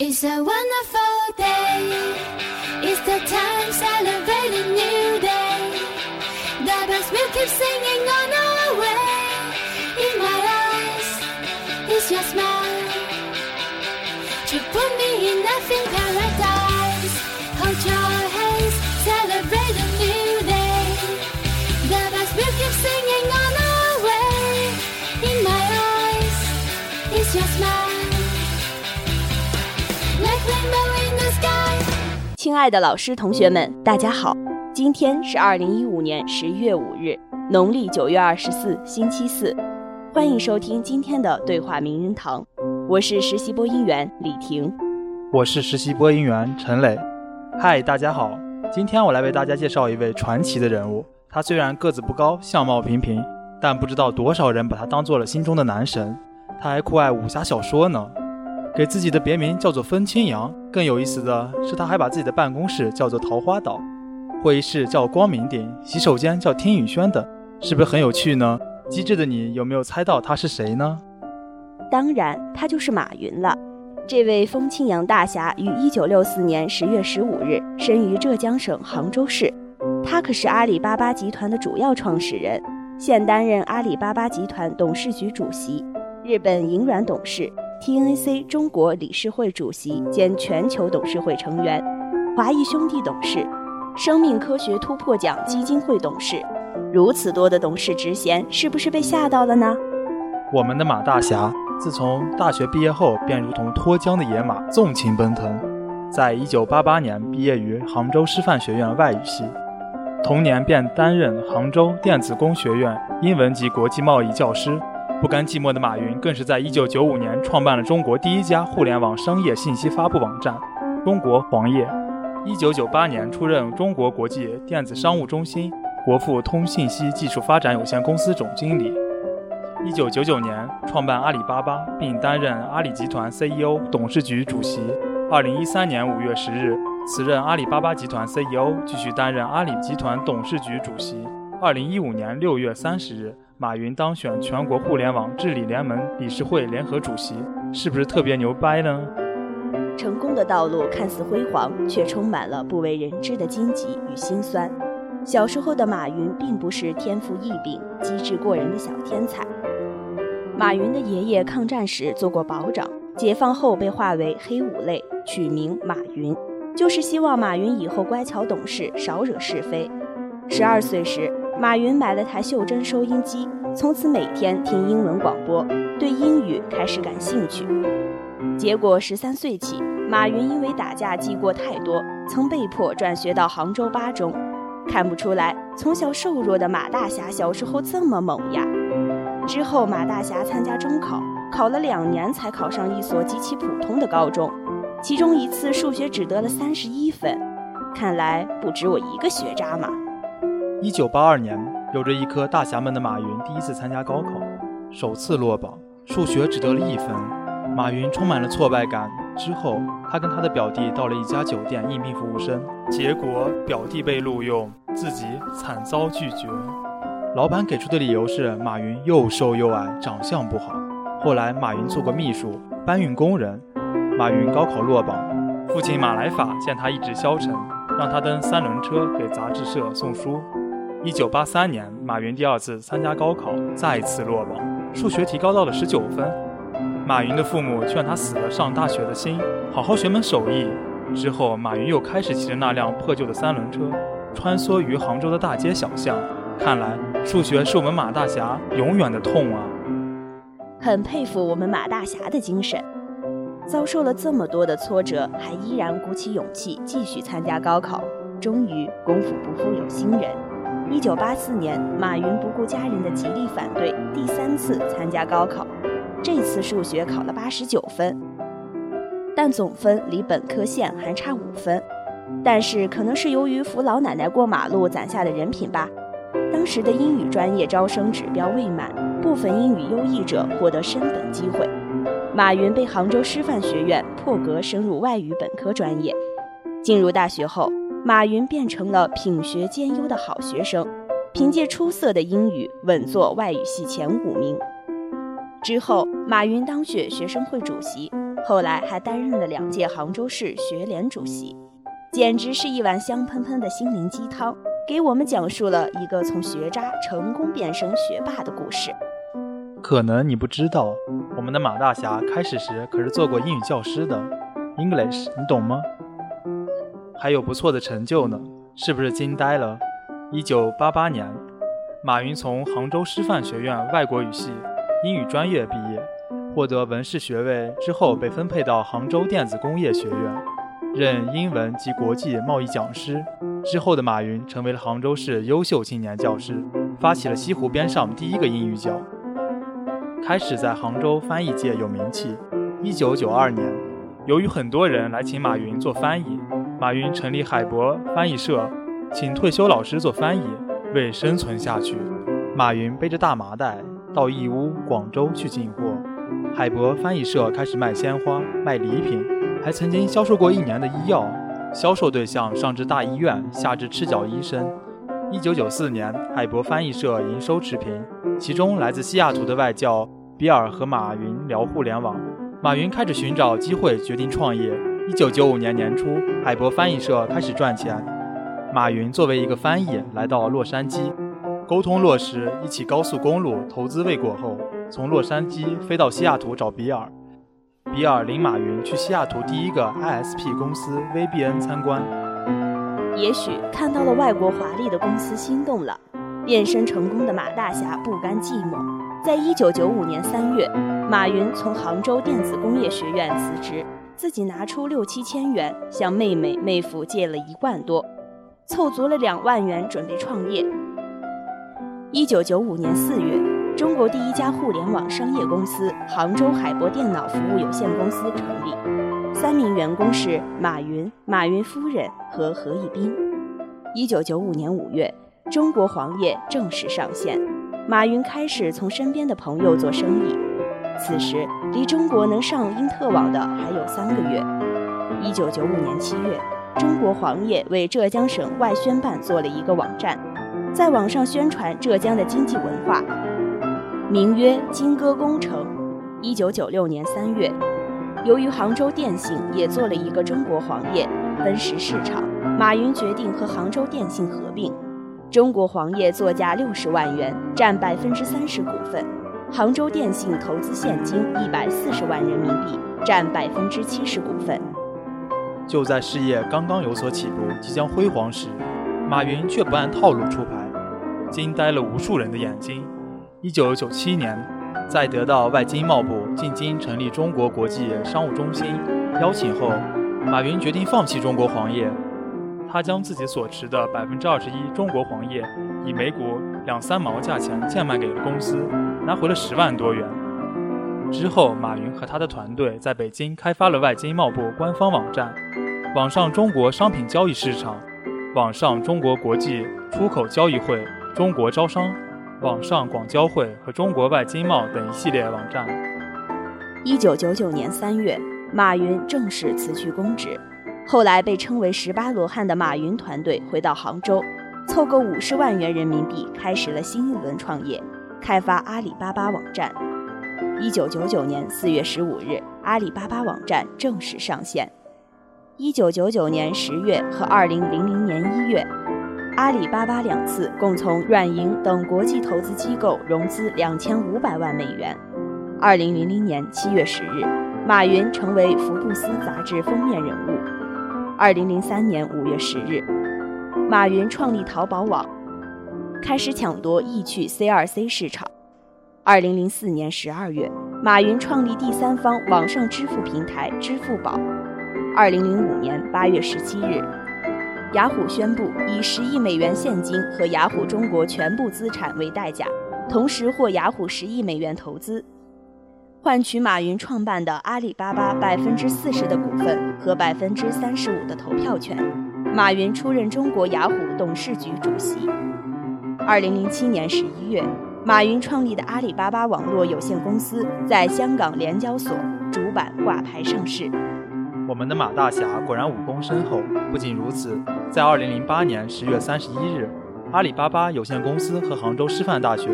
It's a wonderful day. It's the time celebrating new day. The birds will keep singing on our way. 亲爱的老师、同学们，大家好！今天是二零一五年十一月五日，农历九月二十四，星期四。欢迎收听今天的对话名人堂，我是实习播音员李婷。我是实习播音员陈磊。嗨，大家好！今天我来为大家介绍一位传奇的人物。他虽然个子不高，相貌平平，但不知道多少人把他当做了心中的男神。他还酷爱武侠小说呢，给自己的别名叫做风清扬。更有意思的是，他还把自己的办公室叫做桃花岛，会议室叫光明顶，洗手间叫听雨轩等，是不是很有趣呢？机智的你有没有猜到他是谁呢？当然，他就是马云了。这位风清扬大侠于一九六四年十月十五日生于浙江省杭州市，他可是阿里巴巴集团的主要创始人，现担任阿里巴巴集团董事局主席、日本银软董事、TNC 中国理事会主席兼全球董事会成员、华谊兄弟董事、生命科学突破奖基金会董事。如此多的董事职衔，是不是被吓到了呢？我们的马大侠，自从大学毕业后，便如同脱缰的野马，纵情奔腾。在一九八八年毕业于杭州师范学院外语系，同年便担任杭州电子工学院英文及国际贸易教师。不甘寂寞的马云，更是在一九九五年创办了中国第一家互联网商业信息发布网站——中国黄页。一九九八年出任中国国际电子商务中心国富通信息技术发展有限公司总经理。一九九九年创办阿里巴巴，并担任阿里集团 CEO、董事局主席。二零一三年五月十日辞任阿里巴巴集团 CEO，继续担任阿里集团董事局主席。二零一五年六月三十日，马云当选全国互联网治理联盟理事会联合主席，是不是特别牛掰呢？成功的道路看似辉煌，却充满了不为人知的荆棘与辛酸。小时候的马云并不是天赋异禀、机智过人的小天才。马云的爷爷抗战时做过保长，解放后被划为黑五类，取名马云，就是希望马云以后乖巧懂事，少惹是非。十二岁时，马云买了台袖珍收音机，从此每天听英文广播，对英语开始感兴趣。结果十三岁起，马云因为打架记过太多，曾被迫转学到杭州八中。看不出来，从小瘦弱的马大侠小时候这么猛呀！之后，马大侠参加中考，考了两年才考上一所极其普通的高中，其中一次数学只得了三十一分。看来不止我一个学渣嘛！一九八二年，有着一颗大侠们的马云第一次参加高考，首次落榜，数学只得了一分。马云充满了挫败感。之后，他跟他的表弟到了一家酒店应聘服务生，结果表弟被录用，自己惨遭拒绝。老板给出的理由是马云又瘦又矮，长相不好。后来，马云做过秘书、搬运工人。马云高考落榜，父亲马来法见他意志消沉，让他蹬三轮车给杂志社送书。一九八三年，马云第二次参加高考，再次落榜，数学提高到了十九分。马云的父母劝他死了上大学的心，好好学门手艺。之后，马云又开始骑着那辆破旧的三轮车，穿梭于杭州的大街小巷。看来，数学是我们马大侠永远的痛啊！很佩服我们马大侠的精神，遭受了这么多的挫折，还依然鼓起勇气继续参加高考。终于，功夫不负有心人。一九八四年，马云不顾家人的极力反对，第三次参加高考。这次数学考了八十九分，但总分离本科线还差五分。但是可能是由于扶老奶奶过马路攒下的人品吧，当时的英语专业招生指标未满，部分英语优异者获得升本机会。马云被杭州师范学院破格升入外语本科专业。进入大学后，马云变成了品学兼优的好学生，凭借出色的英语稳坐外语系前五名。之后，马云当选学生会主席，后来还担任了两届杭州市学联主席，简直是一碗香喷喷的心灵鸡汤，给我们讲述了一个从学渣成功变身学霸的故事。可能你不知道，我们的马大侠开始时可是做过英语教师的，English，你懂吗？还有不错的成就呢，是不是惊呆了？一九八八年，马云从杭州师范学院外国语系英语专业毕业，获得文士学位之后，被分配到杭州电子工业学院，任英文及国际贸易讲师。之后的马云成为了杭州市优秀青年教师，发起了西湖边上第一个英语角。开始在杭州翻译界有名气。一九九二年，由于很多人来请马云做翻译，马云成立海博翻译社，请退休老师做翻译。为生存下去，马云背着大麻袋到义乌、广州去进货。海博翻译社开始卖鲜花、卖礼品，还曾经销售过一年的医药。销售对象上至大医院，下至赤脚医生。一九九四年，海博翻译社营收持平，其中来自西雅图的外教。比尔和马云聊互联网，马云开始寻找机会，决定创业。一九九五年年初，海博翻译社开始赚钱。马云作为一个翻译来到洛杉矶，沟通落实一起高速公路投资未果后，从洛杉矶飞到西雅图找比尔。比尔领马云去西雅图第一个 ISP 公司 VBN 参观。也许看到了外国华丽的公司，心动了。变身成功的马大侠不甘寂寞。在一九九五年三月，马云从杭州电子工业学院辞职，自己拿出六七千元向妹妹、妹夫借了一万多，凑足了两万元准备创业。一九九五年四月，中国第一家互联网商业公司杭州海博电脑服务有限公司成立，三名员工是马云、马云夫人和何一斌。一九九五年五月，中国黄页正式上线。马云开始从身边的朋友做生意，此时离中国能上因特网的还有三个月。一九九五年七月，中国黄页为浙江省外宣办做了一个网站，在网上宣传浙江的经济文化，名曰“金戈工程”。一九九六年三月，由于杭州电信也做了一个中国黄页，分食市场，马云决定和杭州电信合并。中国黄页作价六十万元，占百分之三十股份；杭州电信投资现金一百四十万人民币，占百分之七十股份。就在事业刚刚有所起步、即将辉煌时，马云却不按套路出牌，惊呆了无数人的眼睛。一九九七年，在得到外经贸部进京成立中国国际商务中心邀请后，马云决定放弃中国黄页。他将自己所持的百分之二十一中国黄页，以每股两三毛价钱贱卖给了公司，拿回了十万多元。之后，马云和他的团队在北京开发了外经贸部官方网站、网上中国商品交易市场、网上中国国际出口交易会、中国招商、网上广交会和中国外经贸等一系列网站。一九九九年三月，马云正式辞去公职。后来被称为“十八罗汉”的马云团队回到杭州，凑够五十万元人民币，开始了新一轮创业，开发阿里巴巴网站。一九九九年四月十五日，阿里巴巴网站正式上线。一九九九年十月和二零零零年一月，阿里巴巴两次共从软银等国际投资机构融资两千五百万美元。二零零零年七月十日，马云成为福布斯杂志封面人物。二零零三年五月十日，马云创立淘宝网，开始抢夺易趣 C 二 C 市场。二零零四年十二月，马云创立第三方网上支付平台支付宝。二零零五年八月十七日，雅虎宣布以十亿美元现金和雅虎中国全部资产为代价，同时获雅虎十亿美元投资。换取马云创办的阿里巴巴百分之四十的股份和百分之三十五的投票权。马云出任中国雅虎董事局主席。二零零七年十一月，马云创立的阿里巴巴网络有限公司在香港联交所主板挂牌上市。我们的马大侠果然武功深厚。不仅如此，在二零零八年十月三十一日，阿里巴巴有限公司和杭州师范大学。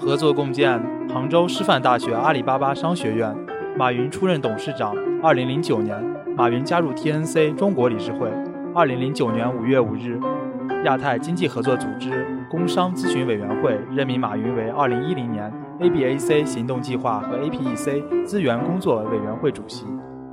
合作共建杭州师范大学阿里巴巴商学院，马云出任董事长。二零零九年，马云加入 TNC 中国理事会。二零零九年五月五日，亚太经济合作组织工商咨询委员会任命马云为二零一零年 ABAC 行动计划和 APEC 资源工作委员会主席。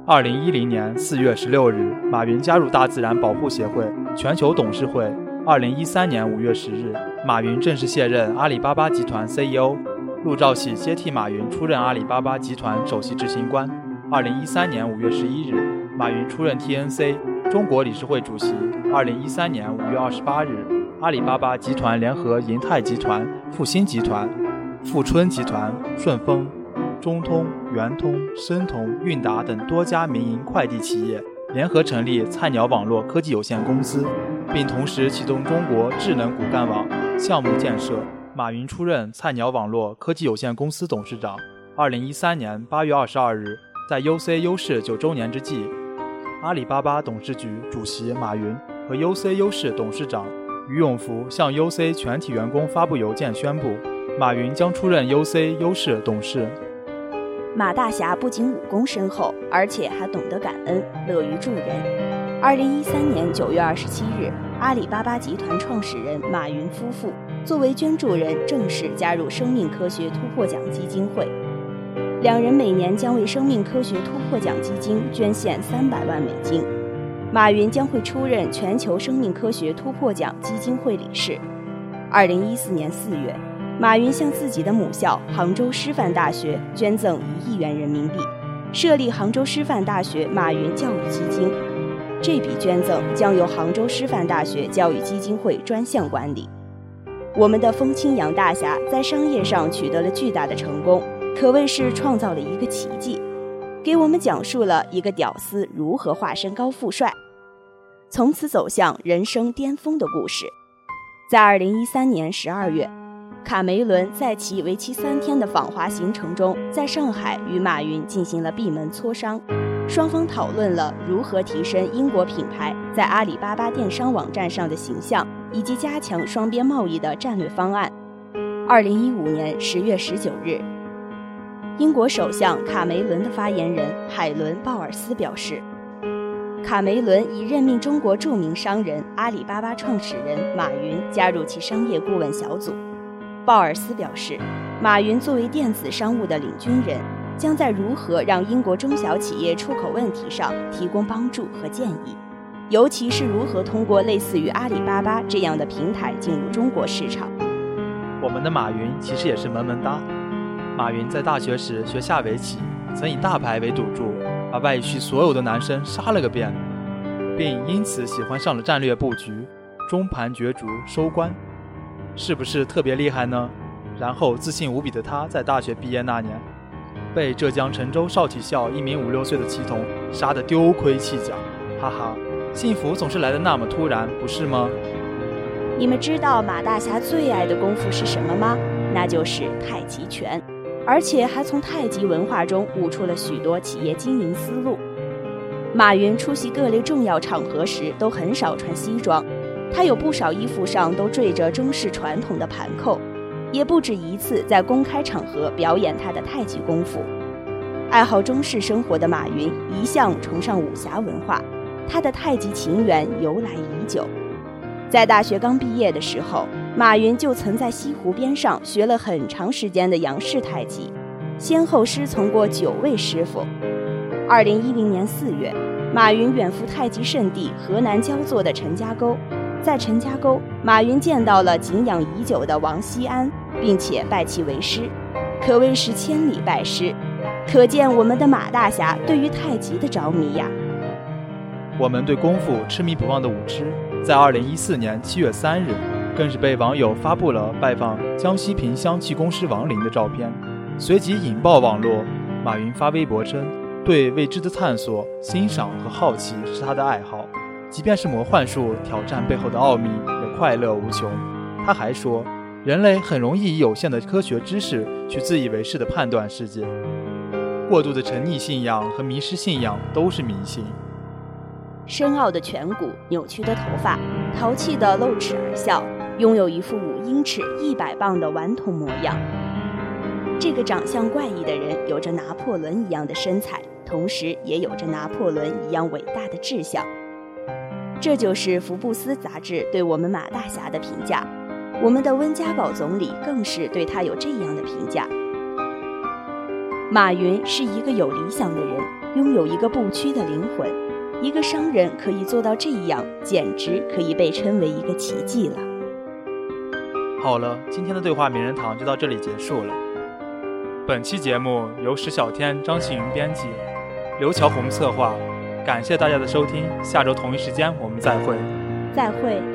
二零一零年四月十六日，马云加入大自然保护协会全球董事会。二零一三年五月十日，马云正式卸任阿里巴巴集团 CEO，陆兆禧接替马云出任阿里巴巴集团首席执行官。二零一三年五月十一日，马云出任 TNC 中国理事会主席。二零一三年五月二十八日，阿里巴巴集团联合银泰集团、复星集团、富春集团、顺丰、中通、圆通、申通、韵达等多家民营快递企业联合成立菜鸟网络科技有限公司，并同时启动中国智能骨干网项目建设。马云出任菜鸟网络科技有限公司董事长。二零一三年八月二十二日。在 UC 优势九周年之际，阿里巴巴董事局主席马云和 UC 优势董事长于永福向 UC 全体员工发布邮件宣布，马云将出任 UC 优势董事。马大侠不仅武功深厚，而且还懂得感恩，乐于助人。二零一三年九月二十七日，阿里巴巴集团创始人马云夫妇作为捐助人正式加入生命科学突破奖基金会。两人每年将为生命科学突破奖基金捐献三百万美金。马云将会出任全球生命科学突破奖基金会理事。二零一四年四月，马云向自己的母校杭州师范大学捐赠一亿元人民币，设立杭州师范大学马云教育基金。这笔捐赠将由杭州师范大学教育基金会专项管理。我们的风清扬大侠在商业上取得了巨大的成功。可谓是创造了一个奇迹，给我们讲述了一个屌丝如何化身高富帅，从此走向人生巅峰的故事。在二零一三年十二月，卡梅伦在其为期三天的访华行程中，在上海与马云进行了闭门磋商，双方讨论了如何提升英国品牌在阿里巴巴电商网站上的形象，以及加强双边贸易的战略方案。二零一五年十月十九日。英国首相卡梅伦的发言人海伦·鲍尔斯表示，卡梅伦已任命中国著名商人阿里巴巴创始人马云加入其商业顾问小组。鲍尔斯表示，马云作为电子商务的领军人，将在如何让英国中小企业出口问题上提供帮助和建议，尤其是如何通过类似于阿里巴巴这样的平台进入中国市场。我们的马云其实也是萌萌哒。马云在大学时学下围棋，曾以大牌为赌注，把外区所有的男生杀了个遍，并因此喜欢上了战略布局，中盘角逐收官，是不是特别厉害呢？然后自信无比的他在大学毕业那年，被浙江辰州少体校一名五六岁的棋童杀得丢盔弃甲，哈哈，幸福总是来的那么突然，不是吗？你们知道马大侠最爱的功夫是什么吗？那就是太极拳。而且还从太极文化中悟出了许多企业经营思路。马云出席各类重要场合时都很少穿西装，他有不少衣服上都缀着中式传统的盘扣，也不止一次在公开场合表演他的太极功夫。爱好中式生活的马云一向崇尚武侠文化，他的太极情缘由来已久。在大学刚毕业的时候。马云就曾在西湖边上学了很长时间的杨氏太极，先后师从过九位师傅。二零一零年四月，马云远赴太极圣地河南焦作的陈家沟，在陈家沟，马云见到了敬仰已久的王锡安，并且拜其为师，可谓是千里拜师。可见我们的马大侠对于太极的着迷呀！我们对功夫痴迷不忘的武痴，在二零一四年七月三日。更是被网友发布了拜访江西萍乡气功师王林的照片，随即引爆网络。马云发微博称，对未知的探索、欣赏和好奇是他的爱好，即便是魔幻术挑战背后的奥秘，也快乐无穷。他还说，人类很容易以有限的科学知识去自以为是的判断世界，过度的沉溺信仰和迷失信仰都是迷信。深奥的颧骨，扭曲的头发，淘气的露齿而笑。拥有一副五英尺、一百磅的顽童模样。这个长相怪异的人有着拿破仑一样的身材，同时也有着拿破仑一样伟大的志向。这就是福布斯杂志对我们马大侠的评价。我们的温家宝总理更是对他有这样的评价：马云是一个有理想的人，拥有一个不屈的灵魂。一个商人可以做到这样，简直可以被称为一个奇迹了。好了，今天的对话名人堂就到这里结束了。本期节目由石小天、张庆云编辑，刘乔红策划。感谢大家的收听，下周同一时间我们再会。再会。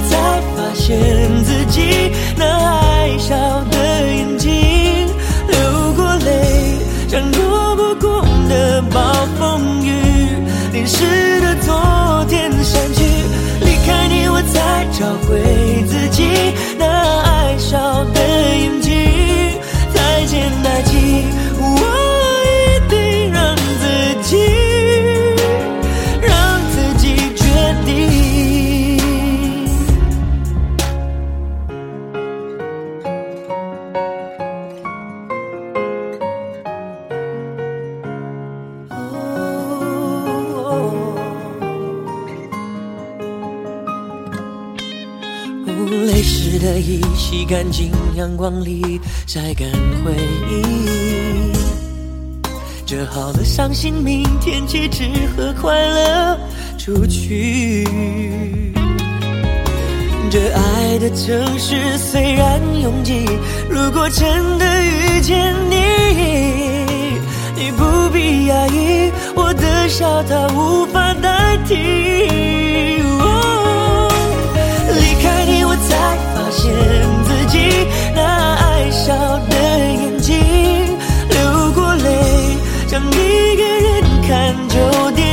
才发现自己那爱笑的阳光里晒干回忆。折好了伤心，明天起只和快乐出去。这爱的城市虽然拥挤，如果真的遇见你，你不必压抑，我的笑它无法代替。离开你，我才发现微笑的眼睛流过泪，像一个人看旧电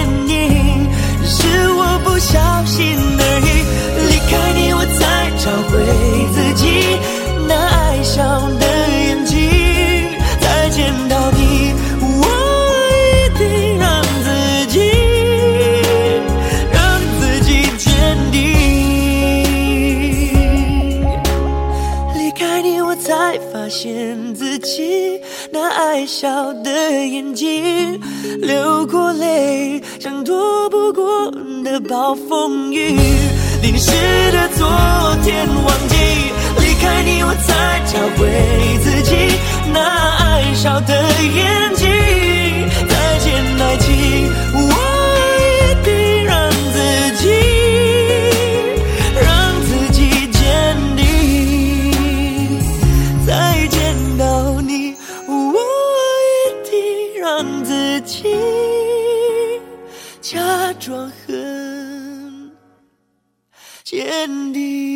笑的眼睛流过泪，像躲不过的暴风雨，淋湿的昨天忘记。离开你，我才找回自己那爱笑的眼睛。再见，爱情，坚定